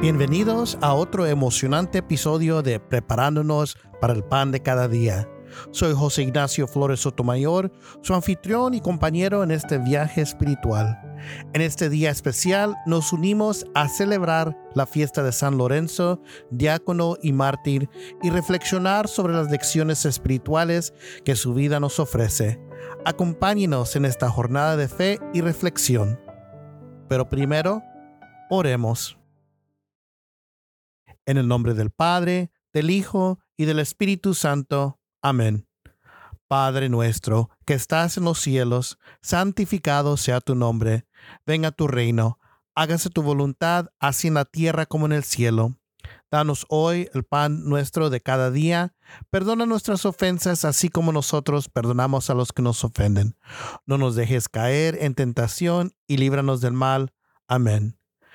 Bienvenidos a otro emocionante episodio de Preparándonos para el Pan de cada día. Soy José Ignacio Flores Sotomayor, su anfitrión y compañero en este viaje espiritual. En este día especial nos unimos a celebrar la fiesta de San Lorenzo, diácono y mártir, y reflexionar sobre las lecciones espirituales que su vida nos ofrece. Acompáñenos en esta jornada de fe y reflexión. Pero primero, oremos. En el nombre del Padre, del Hijo y del Espíritu Santo. Amén. Padre nuestro, que estás en los cielos, santificado sea tu nombre. Venga tu reino. Hágase tu voluntad, así en la tierra como en el cielo. Danos hoy el pan nuestro de cada día. Perdona nuestras ofensas, así como nosotros perdonamos a los que nos ofenden. No nos dejes caer en tentación y líbranos del mal. Amén.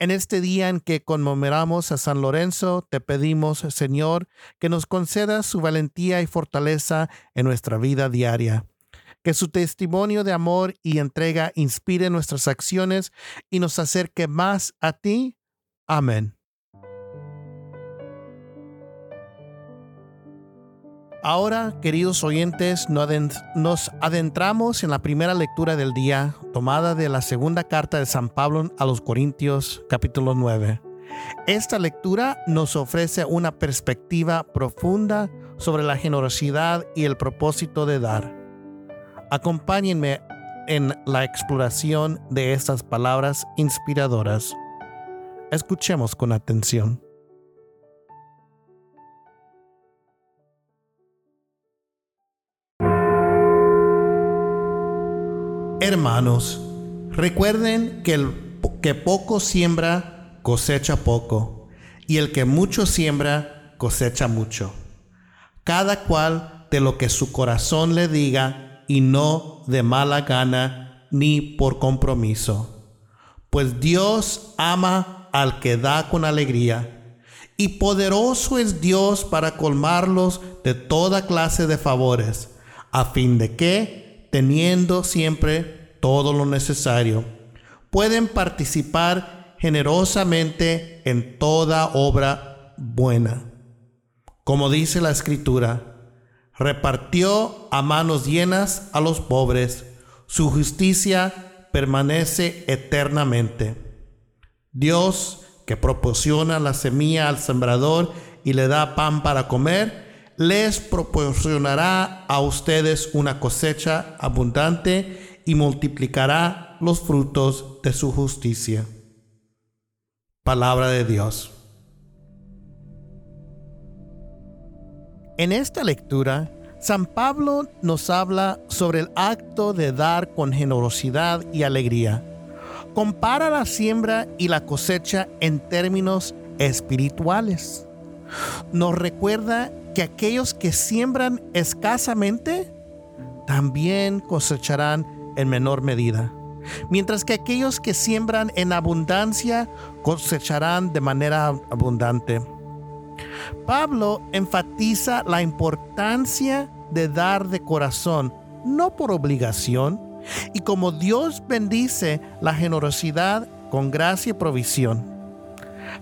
En este día en que conmemoramos a San Lorenzo, te pedimos, Señor, que nos conceda su valentía y fortaleza en nuestra vida diaria. Que su testimonio de amor y entrega inspire nuestras acciones y nos acerque más a ti. Amén. Ahora, queridos oyentes, nos adentramos en la primera lectura del día, tomada de la segunda carta de San Pablo a los Corintios, capítulo 9. Esta lectura nos ofrece una perspectiva profunda sobre la generosidad y el propósito de dar. Acompáñenme en la exploración de estas palabras inspiradoras. Escuchemos con atención. Hermanos, recuerden que el que poco siembra cosecha poco, y el que mucho siembra cosecha mucho. Cada cual de lo que su corazón le diga, y no de mala gana ni por compromiso. Pues Dios ama al que da con alegría, y poderoso es Dios para colmarlos de toda clase de favores, a fin de que, teniendo siempre todo lo necesario, pueden participar generosamente en toda obra buena. Como dice la escritura, repartió a manos llenas a los pobres, su justicia permanece eternamente. Dios, que proporciona la semilla al sembrador y le da pan para comer, les proporcionará a ustedes una cosecha abundante y multiplicará los frutos de su justicia. Palabra de Dios. En esta lectura, San Pablo nos habla sobre el acto de dar con generosidad y alegría. Compara la siembra y la cosecha en términos espirituales. Nos recuerda que aquellos que siembran escasamente también cosecharán en menor medida, mientras que aquellos que siembran en abundancia cosecharán de manera abundante. Pablo enfatiza la importancia de dar de corazón, no por obligación, y como Dios bendice la generosidad con gracia y provisión.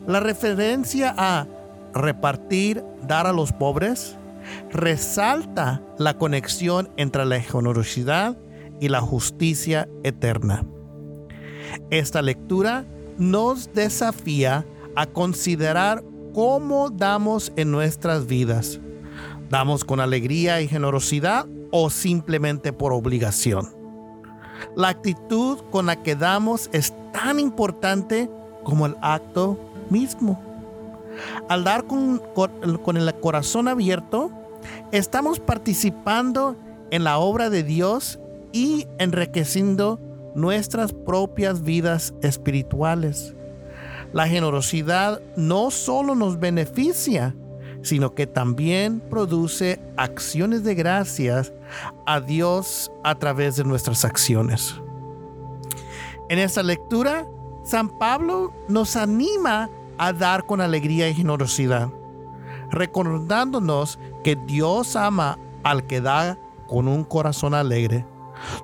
La referencia a repartir, dar a los pobres, resalta la conexión entre la generosidad y la justicia eterna. Esta lectura nos desafía a considerar cómo damos en nuestras vidas. ¿Damos con alegría y generosidad o simplemente por obligación? La actitud con la que damos es tan importante como el acto mismo. Al dar con, el corazón abierto, estamos participando en la obra de Dios y enriqueciendo nuestras propias vidas espirituales. La generosidad no solo nos beneficia, sino que también produce acciones de gracias a Dios a través de nuestras acciones. En esta lectura, San Pablo nos anima a dar con alegría y generosidad, recordándonos que Dios ama al que da con un corazón alegre.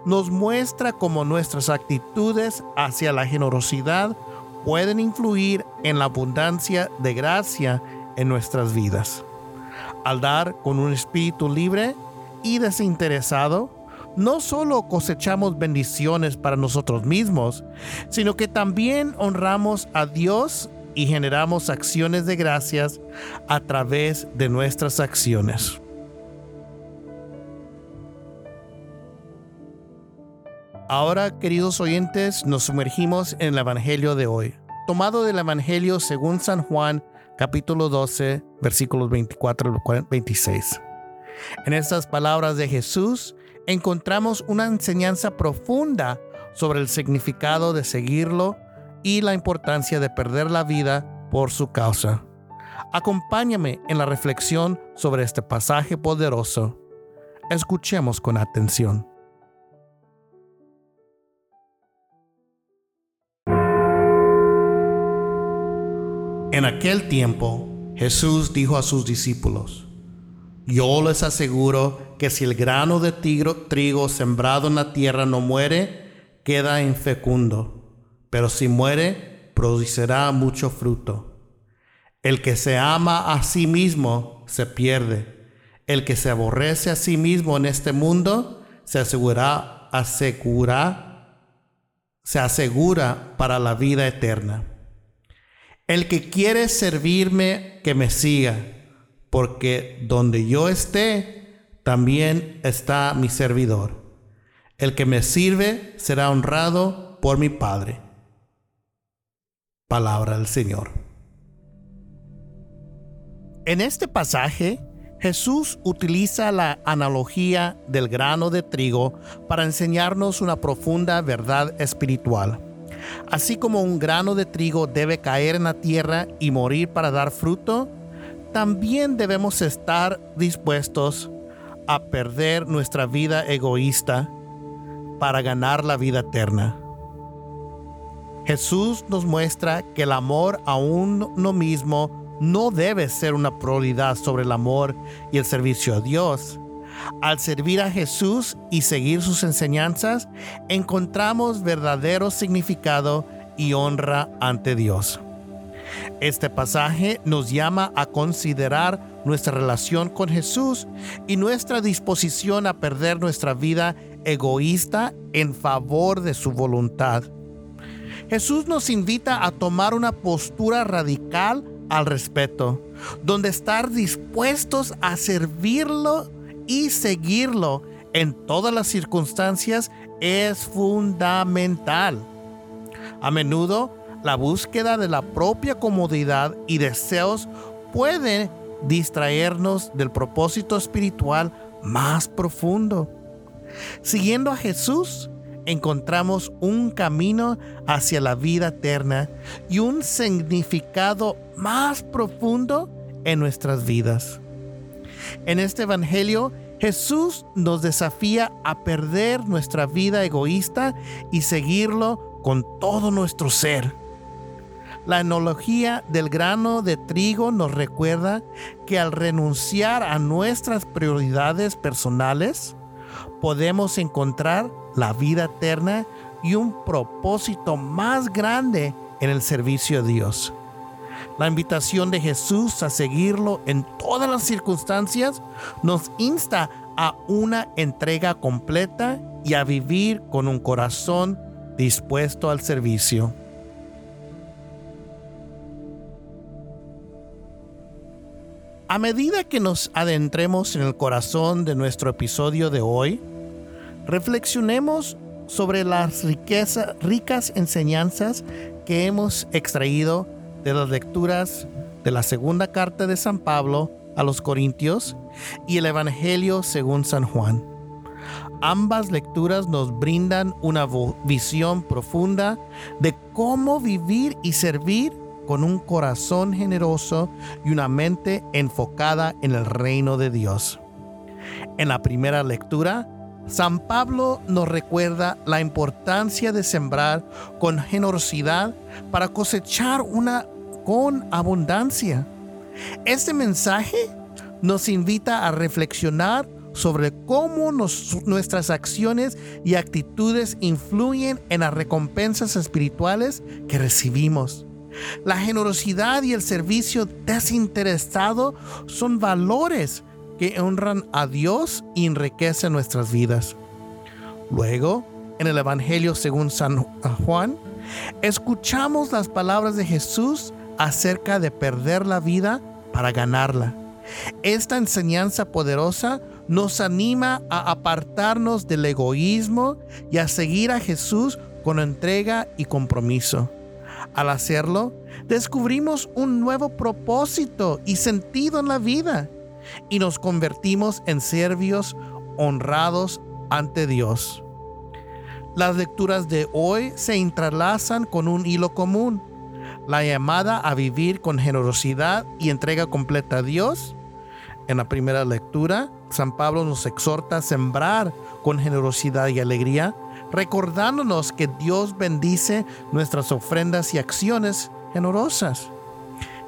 Nos muestra cómo nuestras actitudes hacia la generosidad pueden influir en la abundancia de gracia en nuestras vidas. Al dar con un espíritu libre y desinteresado, no solo cosechamos bendiciones para nosotros mismos, sino que también honramos a Dios y generamos acciones de gracias a través de nuestras acciones. Ahora, queridos oyentes, nos sumergimos en el Evangelio de hoy, tomado del Evangelio según San Juan, capítulo 12, versículos 24 al 26. En estas palabras de Jesús encontramos una enseñanza profunda sobre el significado de seguirlo y la importancia de perder la vida por su causa. Acompáñame en la reflexión sobre este pasaje poderoso. Escuchemos con atención. En aquel tiempo, Jesús dijo a sus discípulos, Yo les aseguro que si el grano de trigo sembrado en la tierra no muere, queda infecundo, pero si muere, producirá mucho fruto. El que se ama a sí mismo se pierde. El que se aborrece a sí mismo en este mundo se asegura, asegura, se asegura para la vida eterna. El que quiere servirme, que me siga, porque donde yo esté, también está mi servidor. El que me sirve será honrado por mi Padre. Palabra del Señor. En este pasaje, Jesús utiliza la analogía del grano de trigo para enseñarnos una profunda verdad espiritual. Así como un grano de trigo debe caer en la tierra y morir para dar fruto, también debemos estar dispuestos a perder nuestra vida egoísta para ganar la vida eterna. Jesús nos muestra que el amor a uno mismo no debe ser una prioridad sobre el amor y el servicio a Dios. Al servir a Jesús y seguir sus enseñanzas, encontramos verdadero significado y honra ante Dios. Este pasaje nos llama a considerar nuestra relación con Jesús y nuestra disposición a perder nuestra vida egoísta en favor de su voluntad. Jesús nos invita a tomar una postura radical al respeto, donde estar dispuestos a servirlo y seguirlo en todas las circunstancias es fundamental. A menudo, la búsqueda de la propia comodidad y deseos puede distraernos del propósito espiritual más profundo. Siguiendo a Jesús, encontramos un camino hacia la vida eterna y un significado más profundo en nuestras vidas. En este Evangelio, Jesús nos desafía a perder nuestra vida egoísta y seguirlo con todo nuestro ser. La analogía del grano de trigo nos recuerda que al renunciar a nuestras prioridades personales, podemos encontrar la vida eterna y un propósito más grande en el servicio a Dios. La invitación de Jesús a seguirlo en todas las circunstancias nos insta a una entrega completa y a vivir con un corazón dispuesto al servicio. A medida que nos adentremos en el corazón de nuestro episodio de hoy, reflexionemos sobre las ricas enseñanzas que hemos extraído de las lecturas de la segunda carta de San Pablo a los Corintios y el Evangelio según San Juan. Ambas lecturas nos brindan una visión profunda de cómo vivir y servir con un corazón generoso y una mente enfocada en el reino de Dios. En la primera lectura, San Pablo nos recuerda la importancia de sembrar con generosidad para cosechar una con abundancia. Este mensaje nos invita a reflexionar sobre cómo nuestras acciones y actitudes influyen en las recompensas espirituales que recibimos. La generosidad y el servicio desinteresado son valores que honran a Dios y enriquecen nuestras vidas. Luego, en el Evangelio según San Juan, escuchamos las palabras de Jesús acerca de perder la vida para ganarla. Esta enseñanza poderosa nos anima a apartarnos del egoísmo y a seguir a Jesús con entrega y compromiso. Al hacerlo, descubrimos un nuevo propósito y sentido en la vida y nos convertimos en servios honrados ante Dios. Las lecturas de hoy se entrelazan con un hilo común, la llamada a vivir con generosidad y entrega completa a Dios. En la primera lectura, San Pablo nos exhorta a sembrar con generosidad y alegría, recordándonos que Dios bendice nuestras ofrendas y acciones generosas.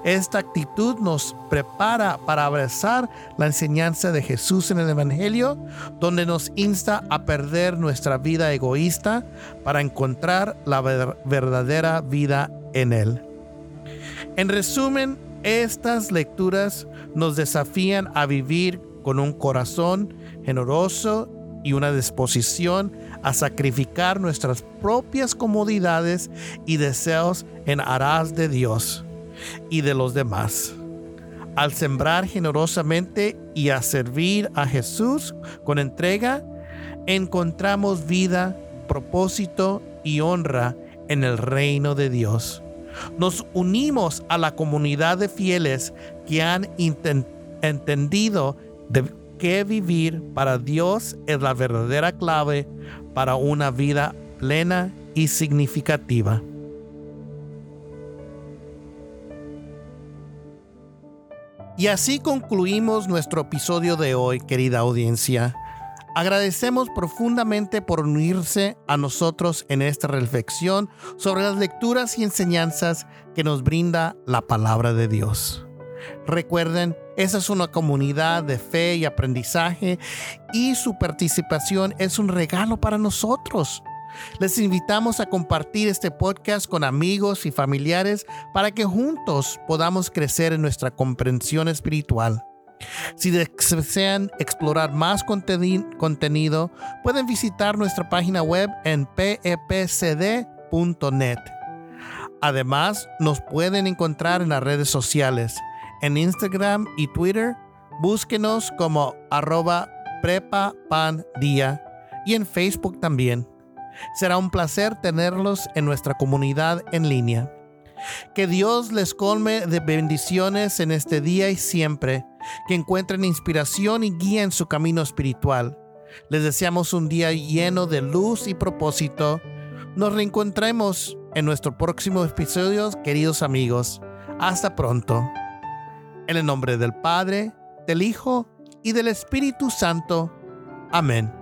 Esta actitud nos prepara para abrazar la enseñanza de Jesús en el Evangelio, donde nos insta a perder nuestra vida egoísta para encontrar la verdadera vida en Él. En resumen, estas lecturas nos desafían a vivir con un corazón generoso y una disposición a sacrificar nuestras propias comodidades y deseos en aras de Dios y de los demás. Al sembrar generosamente y a servir a Jesús con entrega, encontramos vida, propósito y honra en el reino de Dios. Nos unimos a la comunidad de fieles que han entendido que vivir para Dios es la verdadera clave para una vida plena y significativa. Y así concluimos nuestro episodio de hoy, querida audiencia. Agradecemos profundamente por unirse a nosotros en esta reflexión sobre las lecturas y enseñanzas que nos brinda la palabra de Dios. Recuerden, esa es una comunidad de fe y aprendizaje y su participación es un regalo para nosotros. Les invitamos a compartir este podcast con amigos y familiares para que juntos podamos crecer en nuestra comprensión espiritual. Si desean explorar más contenido, pueden visitar nuestra página web en pepcd.net. Además, nos pueden encontrar en las redes sociales, en Instagram y Twitter. Búsquenos como arroba y en Facebook también. Será un placer tenerlos en nuestra comunidad en línea. Que Dios les colme de bendiciones en este día y siempre, que encuentren inspiración y guía en su camino espiritual. Les deseamos un día lleno de luz y propósito. Nos reencontremos en nuestro próximo episodio, queridos amigos. Hasta pronto. En el nombre del Padre, del Hijo y del Espíritu Santo. Amén.